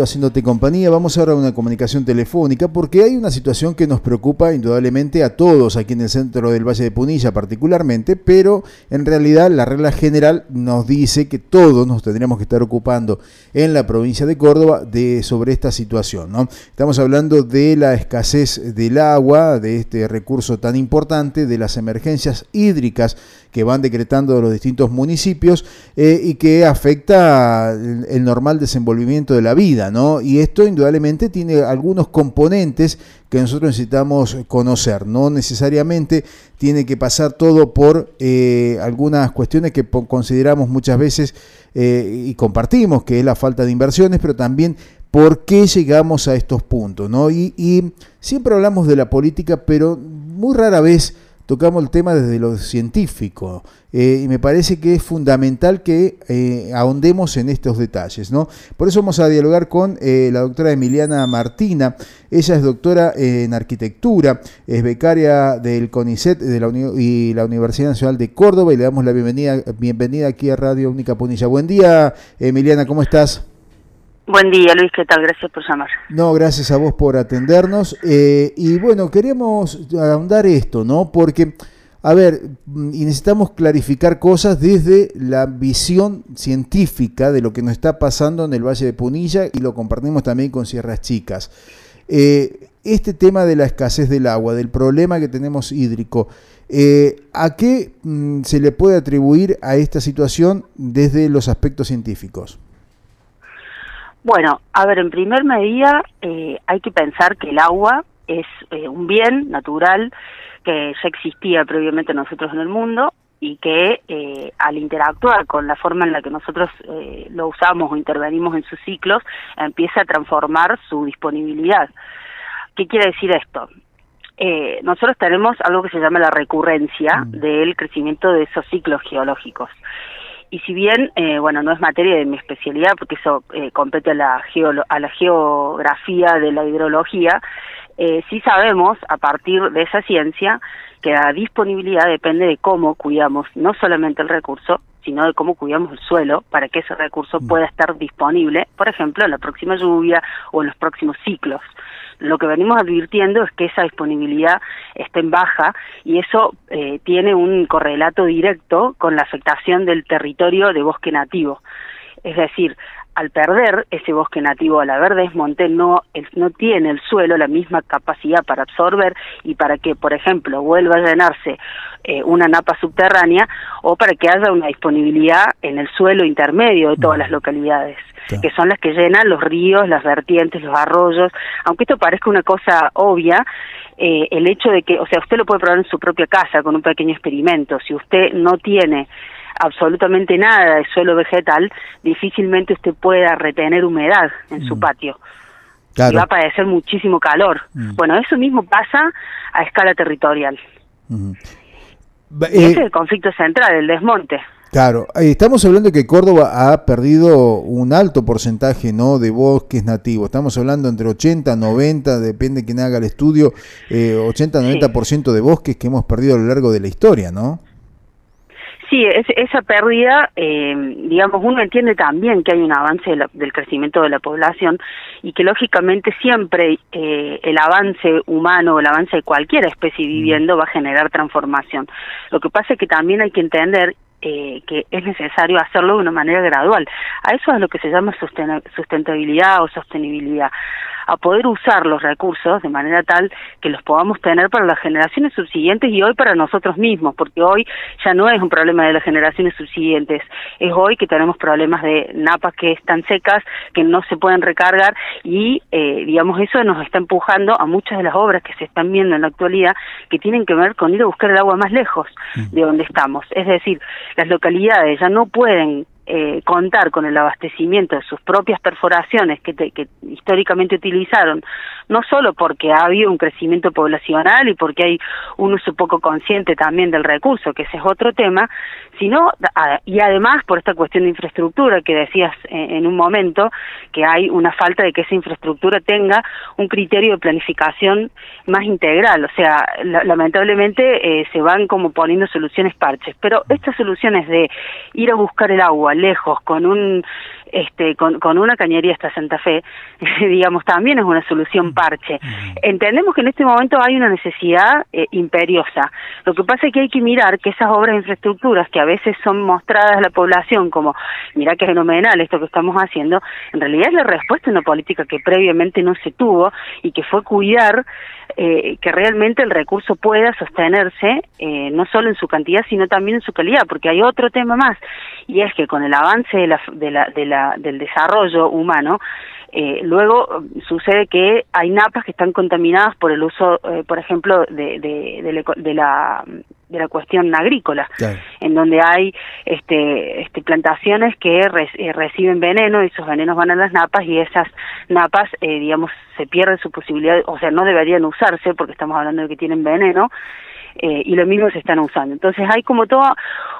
haciéndote compañía, vamos ahora a una comunicación telefónica porque hay una situación que nos preocupa indudablemente a todos aquí en el centro del Valle de Punilla particularmente, pero en realidad la regla general nos dice que todos nos tendríamos que estar ocupando en la provincia de Córdoba de, sobre esta situación. ¿no? Estamos hablando de la escasez del agua, de este recurso tan importante, de las emergencias hídricas que van decretando los distintos municipios eh, y que afecta el normal desenvolvimiento de la vida. Y esto indudablemente tiene algunos componentes que nosotros necesitamos conocer. No necesariamente tiene que pasar todo por eh, algunas cuestiones que consideramos muchas veces eh, y compartimos, que es la falta de inversiones, pero también por qué llegamos a estos puntos. ¿no? y siempre hablamos de la política, pero muy rara vez tocamos el tema desde lo científico eh, y me parece que es fundamental que eh, ahondemos en estos detalles. ¿no? Por eso vamos a dialogar con eh, la doctora Emiliana Martina. Ella es doctora en arquitectura, es becaria del CONICET de la y la Universidad Nacional de Córdoba y le damos la bienvenida, bienvenida aquí a Radio Única Punilla. Buen día, Emiliana, ¿cómo estás? Buen día, Luis, ¿qué tal? Gracias por llamar. No, gracias a vos por atendernos. Eh, y bueno, queremos ahondar esto, ¿no? Porque, a ver, y necesitamos clarificar cosas desde la visión científica de lo que nos está pasando en el Valle de Punilla y lo compartimos también con Sierras Chicas. Eh, este tema de la escasez del agua, del problema que tenemos hídrico, eh, ¿a qué mm, se le puede atribuir a esta situación desde los aspectos científicos? Bueno, a ver, en primer medida eh, hay que pensar que el agua es eh, un bien natural que ya existía previamente nosotros en el mundo y que eh, al interactuar con la forma en la que nosotros lo usamos o intervenimos en sus ciclos, empieza a transformar su disponibilidad. ¿Qué quiere decir esto? nosotros tenemos algo que se llama la recurrencia mm. del crecimiento de esos ciclos geológicos y si bien, eh, bueno, no es materia de mi especialidad, porque eso eh, compete a la, a la geografía de la hidrología, eh, sí sabemos, a partir de esa ciencia, que la disponibilidad depende de cómo cuidamos no solamente el recurso, sino de cómo cuidamos el suelo para que ese recurso mm. pueda estar disponible, por ejemplo, en la próxima lluvia o en los próximos ciclos lo que venimos advirtiendo es que esa disponibilidad está en baja y eso eh, tiene un correlato directo con la afectación del territorio de bosque nativo. Es decir, al perder ese bosque nativo, al haber desmonte, no, no tiene el suelo la misma capacidad para absorber y para que, por ejemplo, vuelva a llenarse eh, una napa subterránea o para que haya una disponibilidad en el suelo intermedio de todas las localidades, que son las que llenan los ríos, las vertientes, los arroyos. Aunque esto parezca una cosa obvia, eh, el hecho de que, o sea, usted lo puede probar en su propia casa con un pequeño experimento. Si usted no tiene absolutamente nada de suelo vegetal, difícilmente usted pueda retener humedad en su mm. patio. Y va a padecer muchísimo calor. Mm. Bueno, eso mismo pasa a escala territorial. ese es el conflicto central, el desmonte. Claro, estamos hablando de que Córdoba ha perdido un alto porcentaje ¿no? de bosques nativos. Estamos hablando entre 80, 90, depende de quién haga el estudio, eh, 80, 90% de bosques que hemos perdido a lo largo de la historia, ¿no? Sí, esa pérdida, eh, digamos, uno entiende también que hay un avance del crecimiento de la población y que lógicamente siempre eh, el avance humano, el avance de cualquier especie viviendo va a generar transformación. Lo que pasa es que también hay que entender eh, que es necesario hacerlo de una manera gradual. A eso es lo que se llama sustentabilidad o sostenibilidad a poder usar los recursos de manera tal que los podamos tener para las generaciones subsiguientes y hoy para nosotros mismos, porque hoy ya no es un problema de las generaciones subsiguientes, es hoy que tenemos problemas de napas que están secas, que no se pueden recargar y, eh, digamos, eso nos está empujando a muchas de las obras que se están viendo en la actualidad que tienen que ver con ir a buscar el agua más lejos de donde estamos. Es decir, las localidades ya no pueden eh, contar con el abastecimiento de sus propias perforaciones que, que, históricamente utilizaron, no solo porque ha habido un crecimiento poblacional y porque hay un uso poco consciente también del recurso, que ese es otro tema, sino y además por esta cuestión de infraestructura que decías en, un momento, que hay una falta de que esa infraestructura tenga un criterio de planificación más integral, o sea, lamentablemente eh, se van como poniendo soluciones parches, pero estas soluciones de ir a buscar el agua lejos, con un este, con, con una cañería hasta Santa Fe, digamos, también es una solución parche. Entendemos que en este momento hay una necesidad eh, imperiosa. Lo que pasa es que hay que mirar que esas obras de infraestructuras que a veces son mostradas a la población como, mira qué fenomenal esto que estamos haciendo, en realidad es la respuesta a una política que previamente no se tuvo y que fue cuidar eh, que realmente el recurso pueda sostenerse eh, no solo en su cantidad sino también en su calidad porque hay otro tema más y es que con el avance de la, de la, de la, del desarrollo humano eh, luego sucede que hay napas que están contaminadas por el uso, eh, por ejemplo, de, de, de, la de la cuestión agrícola, en donde hay este, este plantaciones que eh, reciben veneno y esos venenos van a las napas y esas napas, eh, digamos, se pierde su posibilidad, o sea, no deberían usarse porque estamos hablando de que tienen veneno eh, y lo mismo se están usando. Entonces hay como todo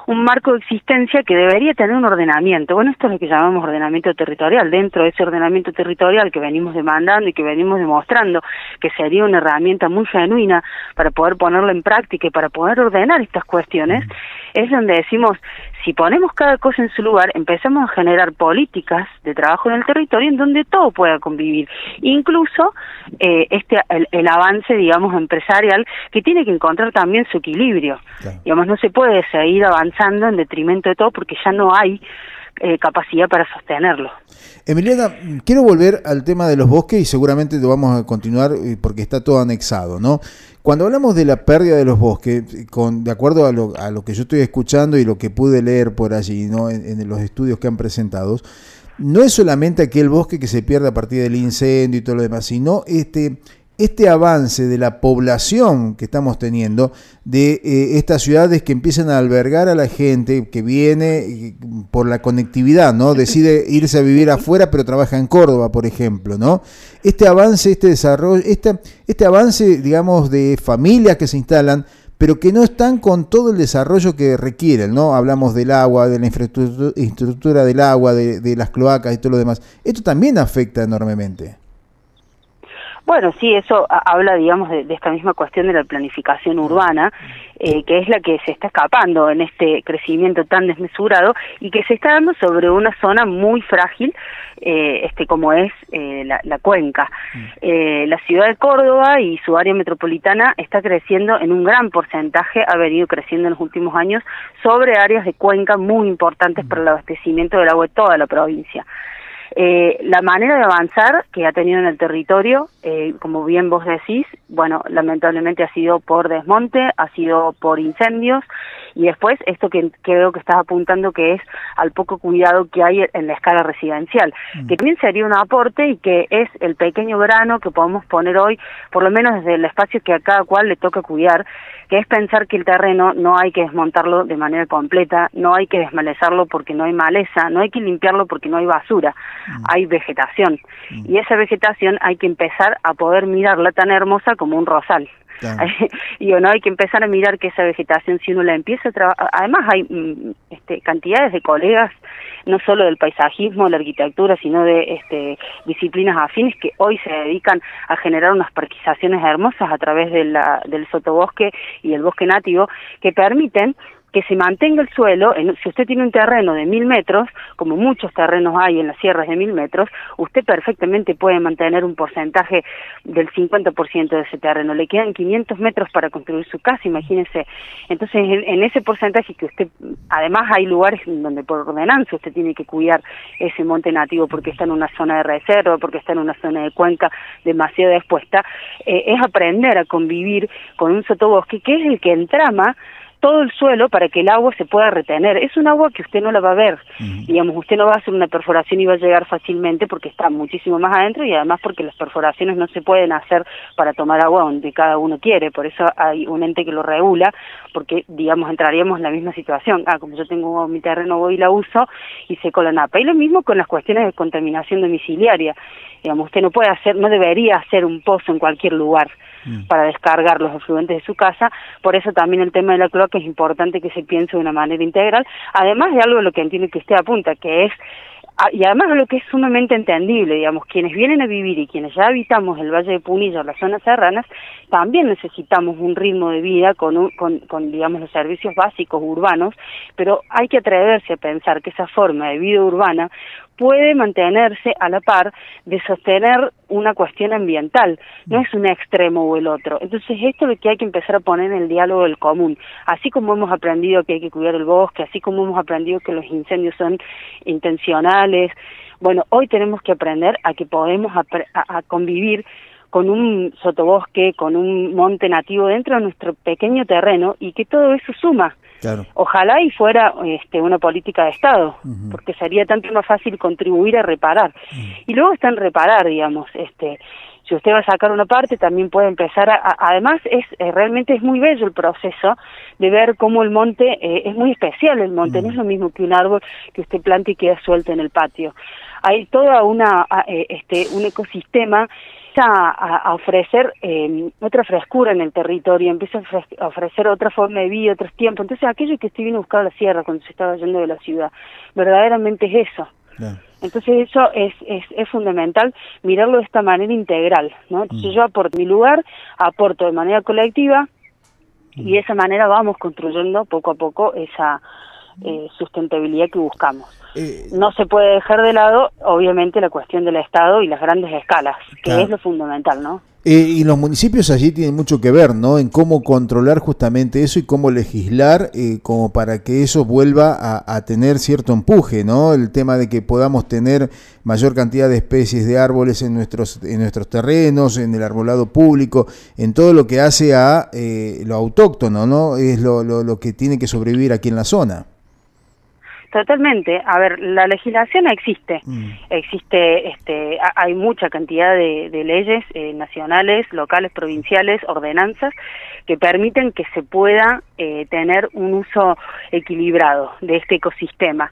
un marco de existencia que debería tener un ordenamiento. Bueno, esto es lo que llamamos ordenamiento territorial. Dentro de ese ordenamiento territorial que venimos demandando y que venimos demostrando que sería una herramienta muy genuina para poder ponerlo en práctica y para poder ordenar estas cuestiones, es donde decimos, si ponemos cada cosa en su lugar, empezamos a generar políticas de trabajo en el territorio en donde todo pueda convivir, incluso eh, este el, avance, digamos, empresarial que tiene que encontrar también su equilibrio. Digamos, no se puede seguir avanzando en detrimento de todo porque ya no hay eh, capacidad para sostenerlo. Emiliana, quiero volver al tema de los bosques y seguramente lo vamos a continuar eh, porque está todo anexado, ¿no? Cuando hablamos de la pérdida de los bosques, con, de acuerdo a lo, a lo que yo estoy escuchando y lo que pude leer por allí, ¿no? en, los estudios que han presentado, no es solamente aquel bosque que se pierde a partir del incendio y todo lo demás, sino este, este avance de la población que estamos teniendo, de eh, estas ciudades que empiezan a albergar a la gente que viene por la conectividad, ¿no? Decide irse a vivir afuera, pero trabaja en Córdoba, por ejemplo, ¿no? Este avance, este desarrollo, este, este avance, digamos, de familias que se instalan, pero que no están con todo el desarrollo que requieren, ¿no? Hablamos del agua, de la infraestructura del agua, de, de las cloacas y todo lo demás. Esto también afecta enormemente. Bueno, sí, eso habla, digamos, de, esta misma cuestión de la planificación urbana, eh, que es la que se está escapando en este crecimiento tan desmesurado y que se está dando sobre una zona muy frágil, eh, este como es eh, la, la, cuenca. Mm. la ciudad de Córdoba y su área metropolitana está creciendo en un gran porcentaje, ha venido creciendo en los últimos años sobre áreas de cuenca muy importantes para el abastecimiento del agua de toda la provincia. Eh, la manera de avanzar que ha tenido en el territorio, eh, como bien vos decís, bueno, lamentablemente ha sido por desmonte, ha sido por incendios y después esto que creo que estás apuntando que es al poco cuidado que hay en la escala residencial, mm. que también sería un aporte y que es el pequeño grano que podemos poner hoy, por lo menos desde el espacio que a cada cual le toca cuidar, que es pensar que el terreno no hay que desmontarlo de manera completa, no hay que desmalezarlo porque no hay maleza, no hay que limpiarlo porque no hay basura, mm. hay vegetación. Mm. Y esa vegetación hay que empezar a poder mirarla tan hermosa como un rosal. y no hay que empezar a mirar que esa vegetación, si uno la empieza a trabajar, además hay mm, este, cantidades de colegas, no solo del paisajismo, la arquitectura, sino de este, disciplinas afines que hoy se dedican a generar unas parquizaciones hermosas a través de la, del sotobosque y el bosque nativo que permiten que se mantenga el suelo, en, si usted tiene un terreno de mil metros, como muchos terrenos hay en las sierras de mil metros, usted perfectamente puede mantener un porcentaje del 50% de ese terreno. Le quedan 500 metros para construir su casa, imagínese. Entonces, en, ese porcentaje que usted, además hay lugares donde por ordenanza usted tiene que cuidar ese monte nativo porque está en una zona de reserva, porque está en una zona de cuenca demasiado expuesta, eh, es aprender a convivir con un sotobosque que es el que entrama todo el suelo para que el agua se pueda retener. Es un agua que usted no la va a ver, digamos, usted no va a hacer una perforación y va a llegar fácilmente porque está muchísimo más adentro y además porque las perforaciones no se pueden hacer para tomar agua donde cada uno quiere, por eso hay un ente que lo regula, porque, digamos, entraríamos en la misma situación. Ah, como yo tengo mi terreno, voy y la uso y seco la napa. Y lo mismo con las cuestiones de contaminación domiciliaria. Digamos, usted no puede hacer, no debería hacer un pozo en cualquier lugar Mm. para descargar los efluentes de su casa. Por eso también el tema de la cloaca es importante que se piense de una manera integral, además de algo de lo que entiende que usted apunta, que es Ah, y además lo que es sumamente entendible, digamos, quienes vienen a vivir y quienes ya habitamos el Valle de Punilla, las zonas serranas, también necesitamos un ritmo de vida con, con, con, digamos, los servicios básicos urbanos, pero hay que atreverse a pensar que esa forma de vida urbana puede mantenerse a la par de sostener una cuestión ambiental, no es un extremo o el otro. Entonces esto es lo que hay que empezar a poner en el diálogo del común, así como hemos aprendido que hay que cuidar el bosque, así como hemos aprendido que los incendios son intencionales, bueno, hoy tenemos que aprender a que podemos a convivir con un sotobosque, con un monte nativo dentro de nuestro pequeño terreno y que todo eso suma. Ojalá y fuera este, una política de Estado, porque sería tanto más fácil contribuir a reparar. Y luego está en reparar, digamos, este, si usted va a sacar una parte, también puede empezar a, además es eh, realmente es muy bello el proceso de ver cómo el monte eh, es muy especial el monte, no es lo mismo que un árbol que usted planta y queda suelto en el patio. Hay toda una eh, este un ecosistema a, ofrecer eh, otra frescura en el territorio, empieza a, ofrecer otra forma de vida, otros tiempos. Entonces, aquello que estoy viendo buscar a la sierra cuando se estaba yendo de la ciudad, verdaderamente es eso. Entonces, eso es, es, es, fundamental mirarlo de esta manera integral. ¿no? Entonces, mm. yo aporto mi lugar, aporto de manera colectiva y de esa manera vamos construyendo poco a poco esa eh, sustentabilidad que buscamos. Eh, no se puede dejar de lado, obviamente, la cuestión del Estado y las grandes escalas, que es lo fundamental, ¿no? Eh, y los municipios allí tienen mucho que ver, ¿no? En cómo controlar justamente eso y cómo legislar eh, como para que eso vuelva a, tener cierto empuje, ¿no? El tema de que podamos tener mayor cantidad de especies de árboles en nuestros, en nuestros terrenos, en el arbolado público, en todo lo que hace a lo autóctono, ¿no? Es lo, lo, lo que tiene que sobrevivir aquí en la zona. Totalmente. A ver, la legislación existe. Mm. Existe, este, hay mucha cantidad de, leyes eh, nacionales, locales, provinciales, ordenanzas que permiten que se pueda eh, tener un uso equilibrado de este ecosistema.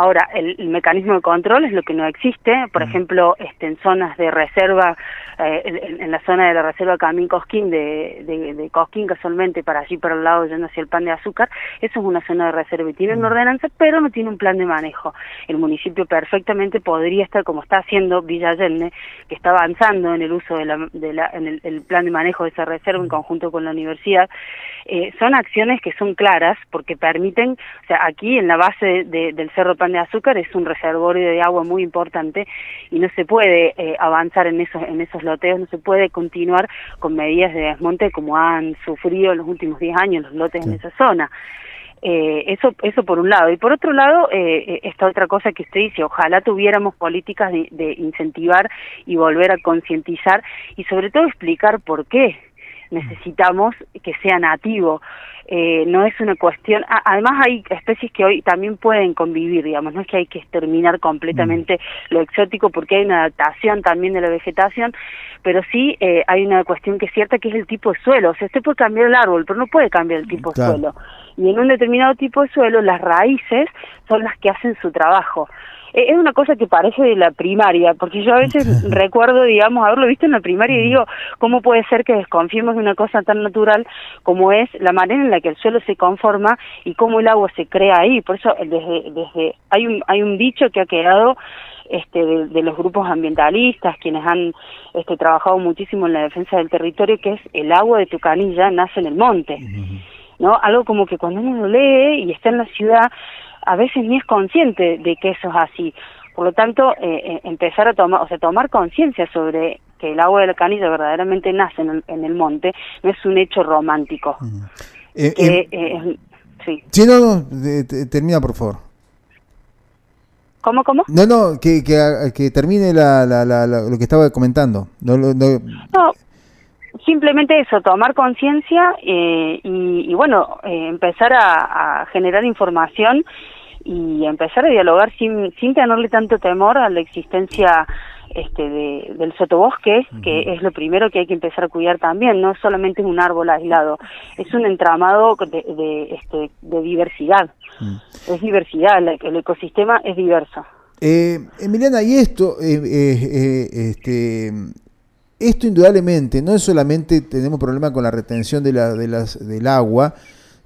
Ahora, el, mecanismo de control es lo que no existe, por mm. ejemplo, este, en zonas de reserva, eh, en, la zona de la reserva Camín Cosquín, de, de, Cosquín casualmente, para allí, para el lado, yendo hacia el pan de azúcar, eso es una zona de reserva y tiene una mm. ordenanza, pero no tiene un plan de manejo. El municipio perfectamente podría estar, como está haciendo Villa Allende, que está avanzando en el uso de la, de la en el, plan de manejo de esa reserva en conjunto con la universidad, eh, son acciones que son claras porque permiten, o sea, aquí en la base del Cerro Pan de Azúcar es un reservorio de agua muy importante y no se puede eh, avanzar en esos, en esos loteos, no se puede continuar con medidas de desmonte como han sufrido en los últimos 10 años los lotes en esa zona. Eh, eso, eso por un lado. Y por otro lado, eh, esta otra cosa que usted dice, ojalá tuviéramos políticas de, de incentivar y volver a concientizar y sobre todo explicar por qué necesitamos que sea nativo. Eh, no es una cuestión, además hay especies que hoy también pueden convivir, digamos, no es que hay que exterminar completamente mm. lo exótico porque hay una adaptación también de la vegetación, pero sí eh, hay una cuestión que es cierta que es el tipo de suelo, o sea, usted puede cambiar el árbol, pero no puede cambiar el tipo de suelo. Y en un determinado tipo de suelo las raíces son las que hacen su trabajo. Eh, es una cosa que parece de la primaria, porque yo a veces recuerdo, digamos, haberlo visto en la primaria y digo, ¿cómo puede ser que desconfiemos de una cosa tan natural como es la manera en la que el suelo se conforma y cómo el agua se crea ahí? Por eso desde, desde hay un hay un dicho que ha quedado este, de, los grupos ambientalistas, quienes han este, trabajado muchísimo en la defensa del territorio, que es el agua de tu canilla nace en el monte. ¿No? Algo como que cuando uno lo lee y está en la ciudad, a veces ni es consciente de que eso es así. Por lo tanto, eh, eh, empezar a tomar, o sea, tomar conciencia sobre que el agua de la canilla verdaderamente nace en el, monte no es un hecho romántico. Eh, em, sí. sí, no, no, termina por favor. ¿Cómo, cómo? No, no, que, que, termine la, la, lo que estaba comentando. No, no, no simplemente eso, tomar conciencia y, y, bueno, empezar a, a, generar información y empezar a dialogar sin, sin tenerle tanto temor a la existencia este de, del sotobosque, que es lo primero que hay que empezar a cuidar también, no solamente es un árbol aislado, es un entramado de, de, este, de diversidad, es diversidad, el, ecosistema es diverso. Eh, Emiliana, y esto, eh, eh, este, esto indudablemente no es solamente tenemos problema con la retención de la, del agua,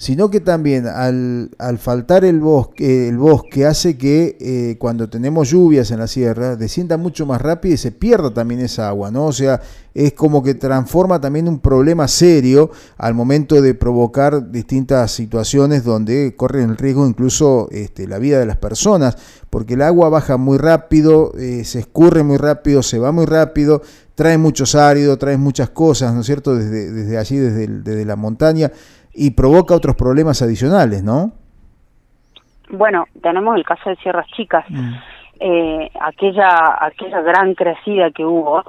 sino que también al, al faltar el bosque, el bosque hace que eh, cuando tenemos lluvias en la sierra descienda mucho más rápido y se pierda también esa agua, ¿no? O sea, es como que transforma también un problema serio al momento de provocar distintas situaciones donde corren el riesgo incluso este, la vida de las personas, porque el agua baja muy rápido, eh, se escurre muy rápido, se va muy rápido, trae muchos áridos, trae muchas cosas, ¿no es cierto?, desde, desde allí, desde, desde la montaña, y provoca otros problemas adicionales, ¿no? Bueno, tenemos el caso de Sierras Chicas. Mm. Eh, aquella, aquella gran crecida que hubo,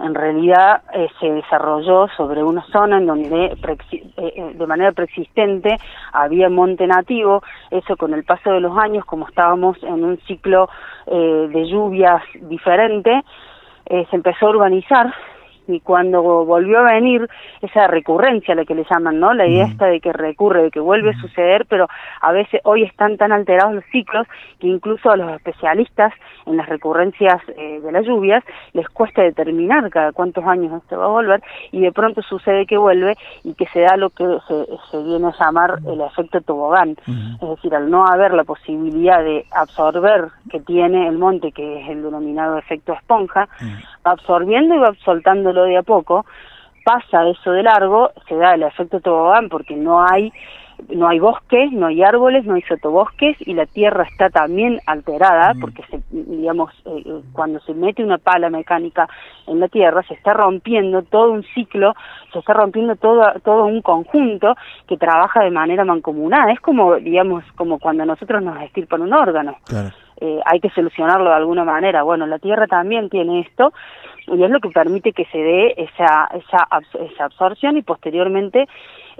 en realidad eh, se desarrolló sobre una zona en donde eh, de manera preexistente había monte nativo, eso con el paso de los años, como estábamos en un ciclo de lluvias diferente, se empezó a urbanizar y cuando volvió a venir esa recurrencia, la que le llaman, ¿no? La idea esta de que recurre, de que vuelve a suceder, pero a veces hoy están tan alterados los ciclos que incluso a los especialistas en las recurrencias eh, de las lluvias les cuesta determinar cada cuántos años esto va a volver y de pronto sucede que vuelve y que se da lo que se, viene a llamar el efecto tobogán, es decir, al no haber la posibilidad de absorber que tiene el monte, que es el denominado efecto esponja, va absorbiendo y va soltándolo de a poco, pasa eso de largo, se da el efecto tobogán porque no hay no hay bosques, no hay árboles, no hay sotobosques y la tierra está también alterada porque se, digamos eh, eh, cuando se mete una pala mecánica en la tierra se está rompiendo todo un ciclo, se está rompiendo todo todo un conjunto que trabaja de manera mancomunada, es como digamos como cuando nosotros nos estirpan un órgano. Eh, hay que solucionarlo de alguna manera. Bueno, la tierra también tiene esto y es lo que permite que se dé esa, esa, esa absorción y posteriormente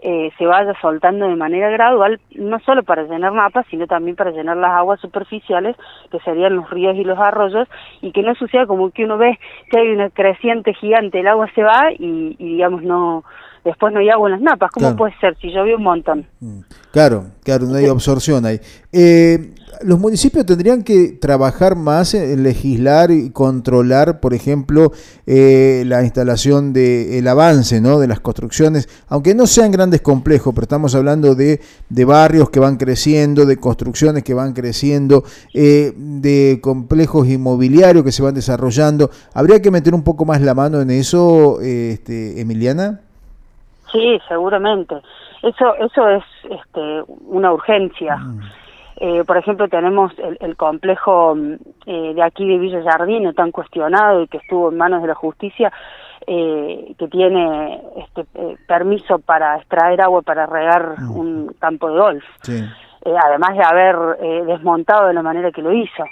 eh, se vaya soltando de manera gradual, no solo para llenar mapas, sino también para llenar las aguas superficiales, que serían los ríos y los arroyos, y que no suceda como que uno ve que hay una creciente gigante, el agua se va y, y digamos no después no hay agua en las napas. ¿Cómo puede ser si llovió un montón? Mm. Claro, claro, no hay absorción ahí. Eh, los municipios tendrían que trabajar más en legislar y controlar, por ejemplo, eh, la instalación de el avance ¿no? de las construcciones, aunque no sean grandes complejos, pero estamos hablando de, de barrios que van creciendo, de construcciones que van creciendo, eh, de complejos inmobiliarios que se van desarrollando. ¿Habría que meter un poco más la mano en eso, este, Emiliana? Sí, seguramente. Eso, eso es este, una urgencia. Mm. Eh, por ejemplo, tenemos el, complejo mm, eh, de aquí de Villa Jardino, tan cuestionado y que estuvo en manos de la justicia, eh, que tiene este, permiso para extraer agua para regar mm. un campo de golf. además de haber desmontado de la manera que lo hizo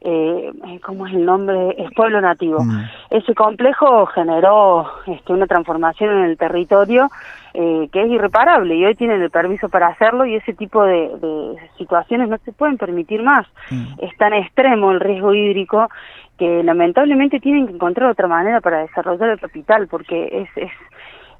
eh, ¿cómo es el nombre? Es pueblo nativo. Mm. Ese complejo generó este, una transformación en el territorio eh, que es irreparable y hoy tienen el permiso para hacerlo y ese tipo de, situaciones no se pueden permitir más. Mm. Es tan extremo el riesgo hídrico que lamentablemente tienen que encontrar otra manera para desarrollar el capital porque es, es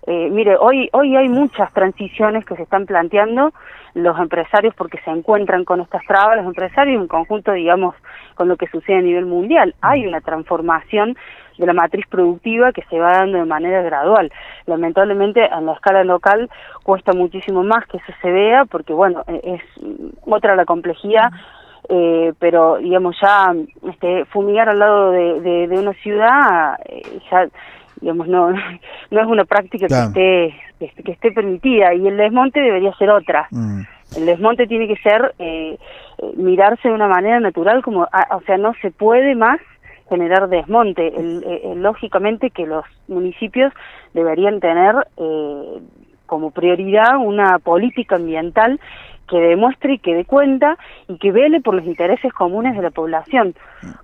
eh, mire, hoy, hoy hay muchas transiciones que se están planteando los empresarios porque se encuentran con estas trabas, los empresarios en conjunto, digamos, con lo que sucede a nivel mundial. Hay una transformación de la matriz productiva que se va dando de manera gradual. Lamentablemente, en la escala local cuesta muchísimo más que eso se vea porque, bueno, e, es otra la complejidad. Eh, pero digamos ya este, fumigar al lado de, de, una ciudad eh, ya digamos no no es una práctica que esté que, esté permitida y el desmonte debería ser otra. Mm. el desmonte tiene que ser eh, eh, mirarse de una manera natural como o sea no se puede más generar desmonte. Eh, lógicamente que los municipios deberían tener como prioridad una política ambiental que demuestre y que dé cuenta y que vele por los intereses comunes de la población,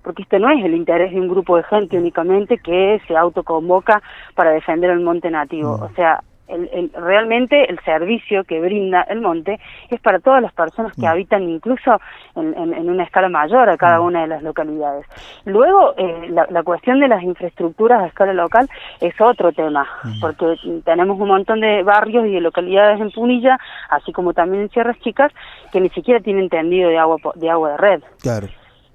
porque este no es el interés de un grupo de gente únicamente que se autoconvoca para defender el monte nativo, o sea, el, realmente el servicio que brinda el monte es para todas las personas que mm. habitan incluso en, una escala mayor a cada mm. una de las localidades. Luego, eh, la, cuestión de las infraestructuras a escala local es otro tema, mm. porque tenemos un montón de barrios y de localidades en Punilla, así como también en Sierras Chicas, que ni siquiera tienen tendido de agua de, agua de red. Claro.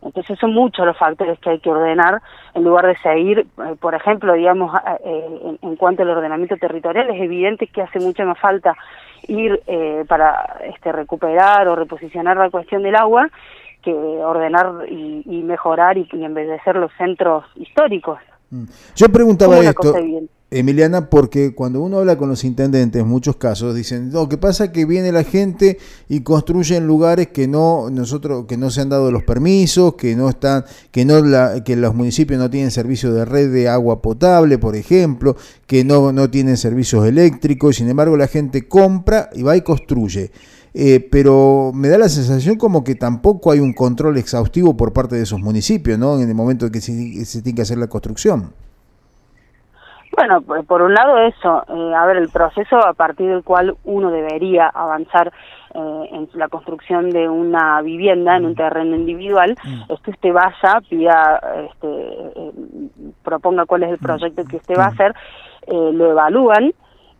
Entonces son muchos los factores que hay que ordenar en lugar de seguir, eh, por ejemplo, digamos, eh, en, cuanto al ordenamiento territorial, es evidente que hace mucha más falta ir eh, para este, recuperar o reposicionar la cuestión del agua que ordenar y, mejorar y, y, embellecer los centros históricos. Mm. Yo preguntaba esto. Emiliana, porque cuando uno habla con los intendentes, en muchos casos dicen, no, ¿qué pasa? Que viene la gente y construye en lugares que no nosotros que no se han dado los permisos, que no están, que no la, que los municipios no tienen servicio de red de agua potable, por ejemplo, que no no tienen servicios eléctricos, sin embargo la gente compra y va y construye. Eh, pero me da la sensación como que tampoco hay un control exhaustivo por parte de esos municipios, ¿no? En el momento en que se, se tiene que hacer la construcción. Bueno, por un lado eso, eh, a ver, el proceso a partir del cual uno debería avanzar eh, en la construcción de una vivienda en un mm. terreno individual, mm. es que usted vaya, pida, este, eh, proponga cuál es el mm. proyecto que usted va a hacer, lo evalúan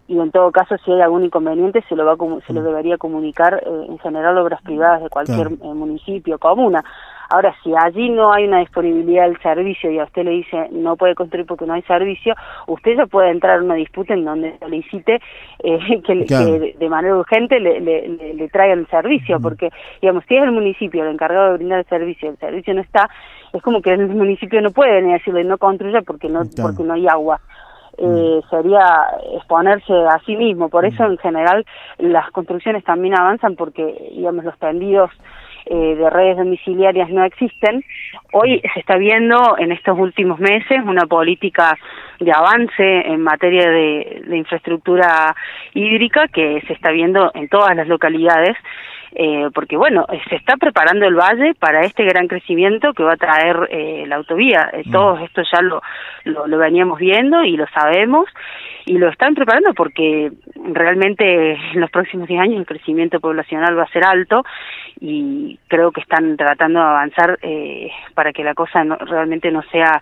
y en todo caso si hay algún inconveniente se lo va se lo debería comunicar en general obras privadas de cualquier municipio comuna Ahora, si allí no hay una disponibilidad del servicio y a usted le dice no puede construir porque no hay servicio, usted ya puede entrar en una disputa en donde solicite eh, que, de manera urgente le, le, traigan el servicio, porque, digamos, si es el municipio el encargado de brindar el servicio, el servicio no está, es como que el municipio no puede ni decirle no construya porque no, porque no hay agua. Eh, sería exponerse a sí mismo. Por eso, en general, las construcciones también avanzan porque, digamos, los tendidos eh, de redes domiciliarias no existen. Hoy se está viendo en estos últimos meses una política de avance en materia de, infraestructura hídrica que se está viendo en todas las localidades. Eh, porque bueno, se está preparando el valle para este gran crecimiento que va a traer eh, la autovía. Eh, mm. Todo esto ya lo, lo, lo, veníamos viendo y lo sabemos y lo están preparando porque realmente en los próximos 10 años el crecimiento poblacional va a ser alto y creo que están tratando de avanzar eh, para que la cosa no, realmente no sea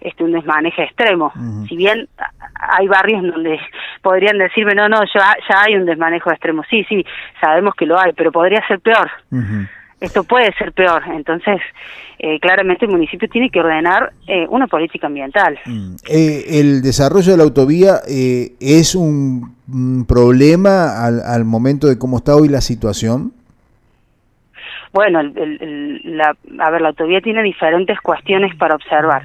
este un desmaneje extremo. Si bien hay barrios donde podrían decirme, no, no, ya, ya hay un desmanejo extremo. Sí, sí, sabemos que lo hay, pero podría ser peor esto puede ser peor. Entonces, eh, claramente el municipio tiene que ordenar eh, una política ambiental. Mm. Eh, ¿El desarrollo de la autovía es un, problema al, momento de cómo está hoy la situación? Bueno, la, a ver, la autovía tiene diferentes cuestiones para observar.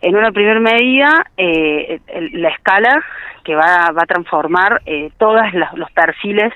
En una primera medida, la escala que va, va a transformar todos los perfiles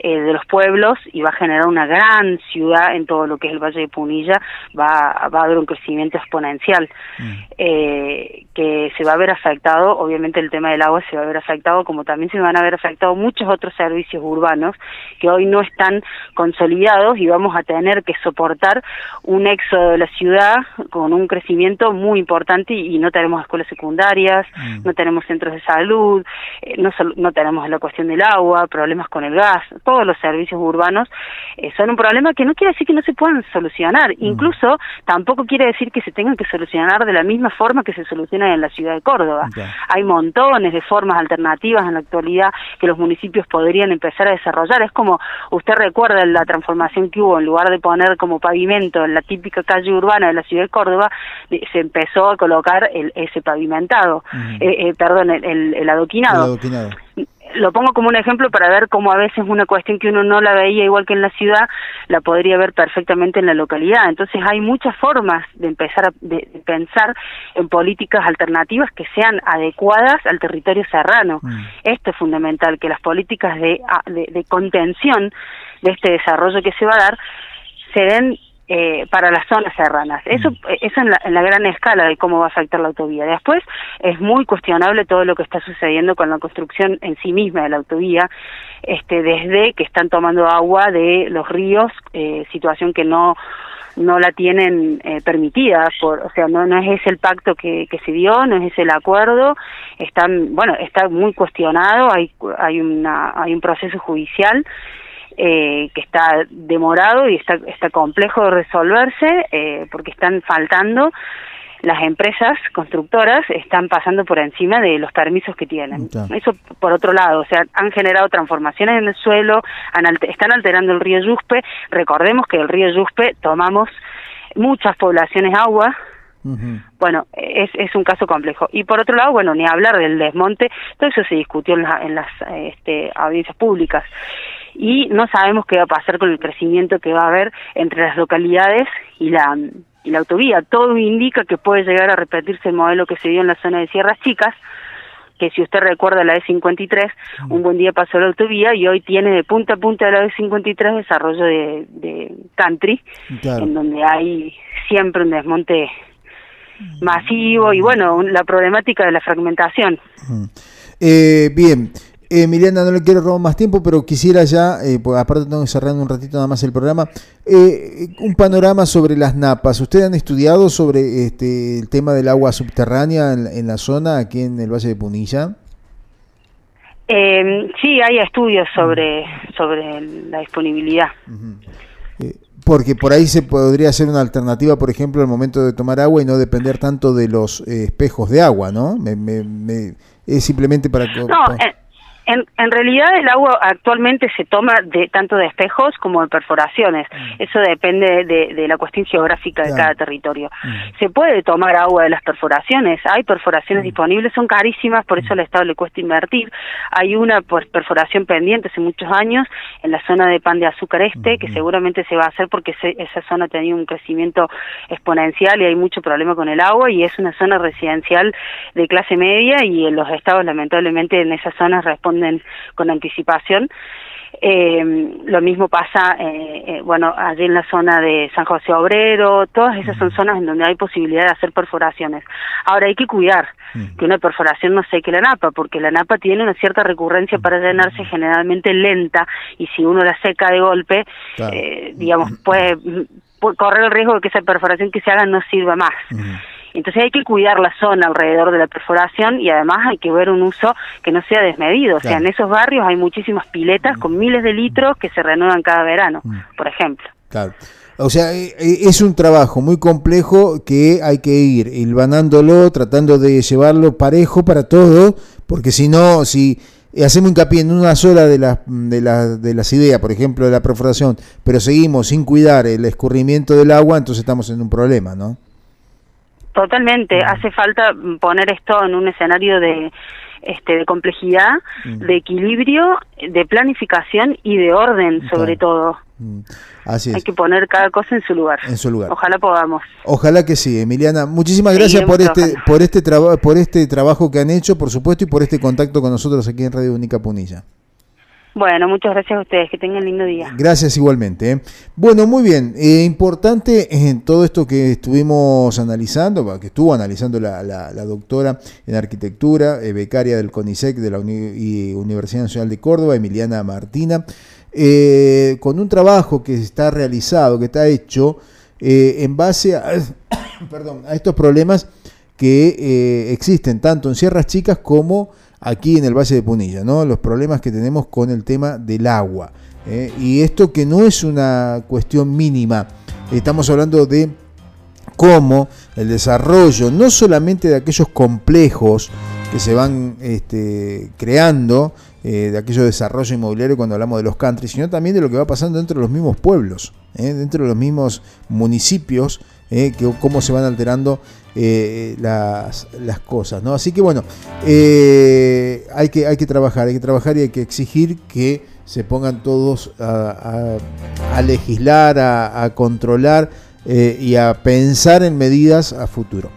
eh, de los pueblos y va a generar una gran ciudad en todo lo que es el Valle de Punilla, va, va a haber un crecimiento exponencial mm. eh, que se va a ver afectado, obviamente el tema del agua se va a ver afectado, como también se van a ver afectados muchos otros servicios urbanos que hoy no están consolidados y vamos a tener que soportar un éxodo de la ciudad con un crecimiento muy importante y, no tenemos escuelas secundarias, mm. no tenemos centros de salud, eh, no, no tenemos la cuestión del agua, problemas con el gas, todos los servicios urbanos eh, son un problema que no quiere decir que no se puedan solucionar, mm. incluso tampoco quiere decir que se tengan que solucionar de la misma forma que se solucionan en la ciudad de Córdoba. Hay montones de formas alternativas en la actualidad que los municipios podrían empezar a desarrollar. Es como usted recuerda la transformación que hubo, en lugar de poner como pavimento en la típica calle urbana de la ciudad de Córdoba, se empezó a colocar el, ese pavimentado, eh, eh, perdón, el, el adoquinado. El adoquinado lo pongo como un ejemplo para ver cómo a veces una cuestión que uno no la veía igual que en la ciudad, la podría ver perfectamente en la localidad. Entonces hay muchas formas de empezar a de, pensar en políticas alternativas que sean adecuadas al territorio serrano. Mm. Esto es fundamental, que las políticas de, de contención de este desarrollo que se va a dar se den eh, para las zonas serranas. Eso, mm. eso en la, en la gran escala de cómo va a afectar la autovía. Después es muy cuestionable todo lo que está sucediendo con la construcción en sí misma de la autovía, este, desde que están tomando agua de los ríos, eh, situación que no no la tienen eh, permitida por o sea no no es ese el pacto que, que se dio no es ese el acuerdo están bueno está muy cuestionado hay hay una hay un proceso judicial eh, que está demorado y está, está complejo de resolverse eh, porque están faltando las empresas constructoras están pasando por encima de los permisos que tienen. Eso por otro lado, o sea, han generado transformaciones en el suelo, están alterando el río Yuspe. Recordemos que el río Yuspe tomamos muchas poblaciones agua, bueno, es, es un caso complejo. Y por otro lado, bueno, ni hablar del desmonte, todo eso se discutió en, en las este, audiencias públicas. Y no sabemos qué va a pasar con el crecimiento que va a haber entre las localidades y la, y la autovía. Todo indica que puede llegar a repetirse el modelo que se dio en la zona de Sierras Chicas, que si usted recuerda la E53, un buen día pasó la autovía y hoy tiene de punta a punta de la E53 desarrollo de, de country, en donde hay siempre un desmonte masivo y bueno, la problemática de la fragmentación. Eh, bien, eh, no le quiero robar más tiempo, pero quisiera ya, eh, pues aparte tengo que cerrar un ratito nada más el programa, eh, un panorama sobre las napas. ¿Ustedes han estudiado sobre este, el tema del agua subterránea en, la zona, aquí en el Valle de Punilla? Eh, sí, hay estudios sobre, sobre la disponibilidad. Porque por ahí se podría hacer una alternativa, por ejemplo, al momento de tomar agua y no depender tanto de los eh, espejos de agua, ¿no? Me, me, es simplemente para... No, en, en, realidad el agua actualmente se toma de tanto de espejos como de perforaciones. Mm. Eso depende de, de, la cuestión geográfica de cada territorio. Mm. Se puede tomar agua de las perforaciones. Hay perforaciones mm. disponibles, son carísimas, por eso al Estado le cuesta invertir. Hay una perforación pendiente hace muchos años en la zona de pan de azúcar este, que seguramente se va a hacer porque esa zona ha tenido un crecimiento exponencial y hay mucho problema con el agua y es una zona residencial de clase media y en los estados lamentablemente en esas zonas responden con anticipación. Eh, lo mismo pasa, eh, eh, bueno, allí en la zona de San José Obrero, todas esas son zonas en donde hay posibilidad de hacer perforaciones. Ahora hay que cuidar que una perforación no seque la napa, porque la napa tiene una cierta recurrencia para llenarse generalmente lenta y si uno la seca de golpe, digamos, puede, puede, correr el riesgo de que esa perforación que se haga no sirva más. Entonces hay que cuidar la zona alrededor de la perforación y además hay que ver un uso que no sea desmedido. O sea, en esos barrios hay muchísimas piletas con miles de litros que se renuevan cada verano, mm. por ejemplo. Claro. O sea, eh, eh, es un trabajo muy complejo que hay que ir hilvanándolo, tratando de llevarlo parejo para todos, porque si no, si hacemos hincapié en una sola de las, de, las, de las ideas, por ejemplo, de la perforación, pero seguimos sin cuidar el escurrimiento del agua, entonces estamos en un problema, ¿no? Totalmente, hace falta poner esto en un escenario de este de complejidad, de equilibrio, de planificación y de orden sobre todo. Así es. Hay que poner cada cosa en su lugar. En su lugar. Ojalá podamos. Ojalá que sí, Emiliana. Muchísimas gracias por este por este trabajo por este trabajo que han hecho, por supuesto, y por este contacto con nosotros aquí en Radio Única Punilla. Bueno, muchas gracias a ustedes, que tengan lindo día. Gracias igualmente. ¿eh? Bueno, muy bien, eh, importante en todo esto que estuvimos analizando, que estuvo analizando la, doctora en arquitectura, eh, becaria del CONICET de la Universidad Nacional de Córdoba, Emiliana Martina, con un trabajo que está realizado, que está hecho en base a, perdón, a estos problemas que existen tanto en Sierras Chicas como aquí en el Valle de Punilla, ¿no? los problemas que tenemos con el tema del agua. ¿eh? Y esto que no es una cuestión mínima, estamos hablando de cómo el desarrollo, no solamente de aquellos complejos que se van este, creando, eh, de aquellos desarrollos inmobiliarios cuando hablamos de los country, sino también de lo que va pasando dentro de los mismos pueblos, ¿eh? dentro de los mismos municipios, que, cómo se van alterando eh, las, las, cosas, ¿no? Así que bueno, eh, hay, que, hay que trabajar, hay que trabajar y hay que exigir que se pongan todos a, legislar, a, controlar eh, y a pensar en medidas a futuro.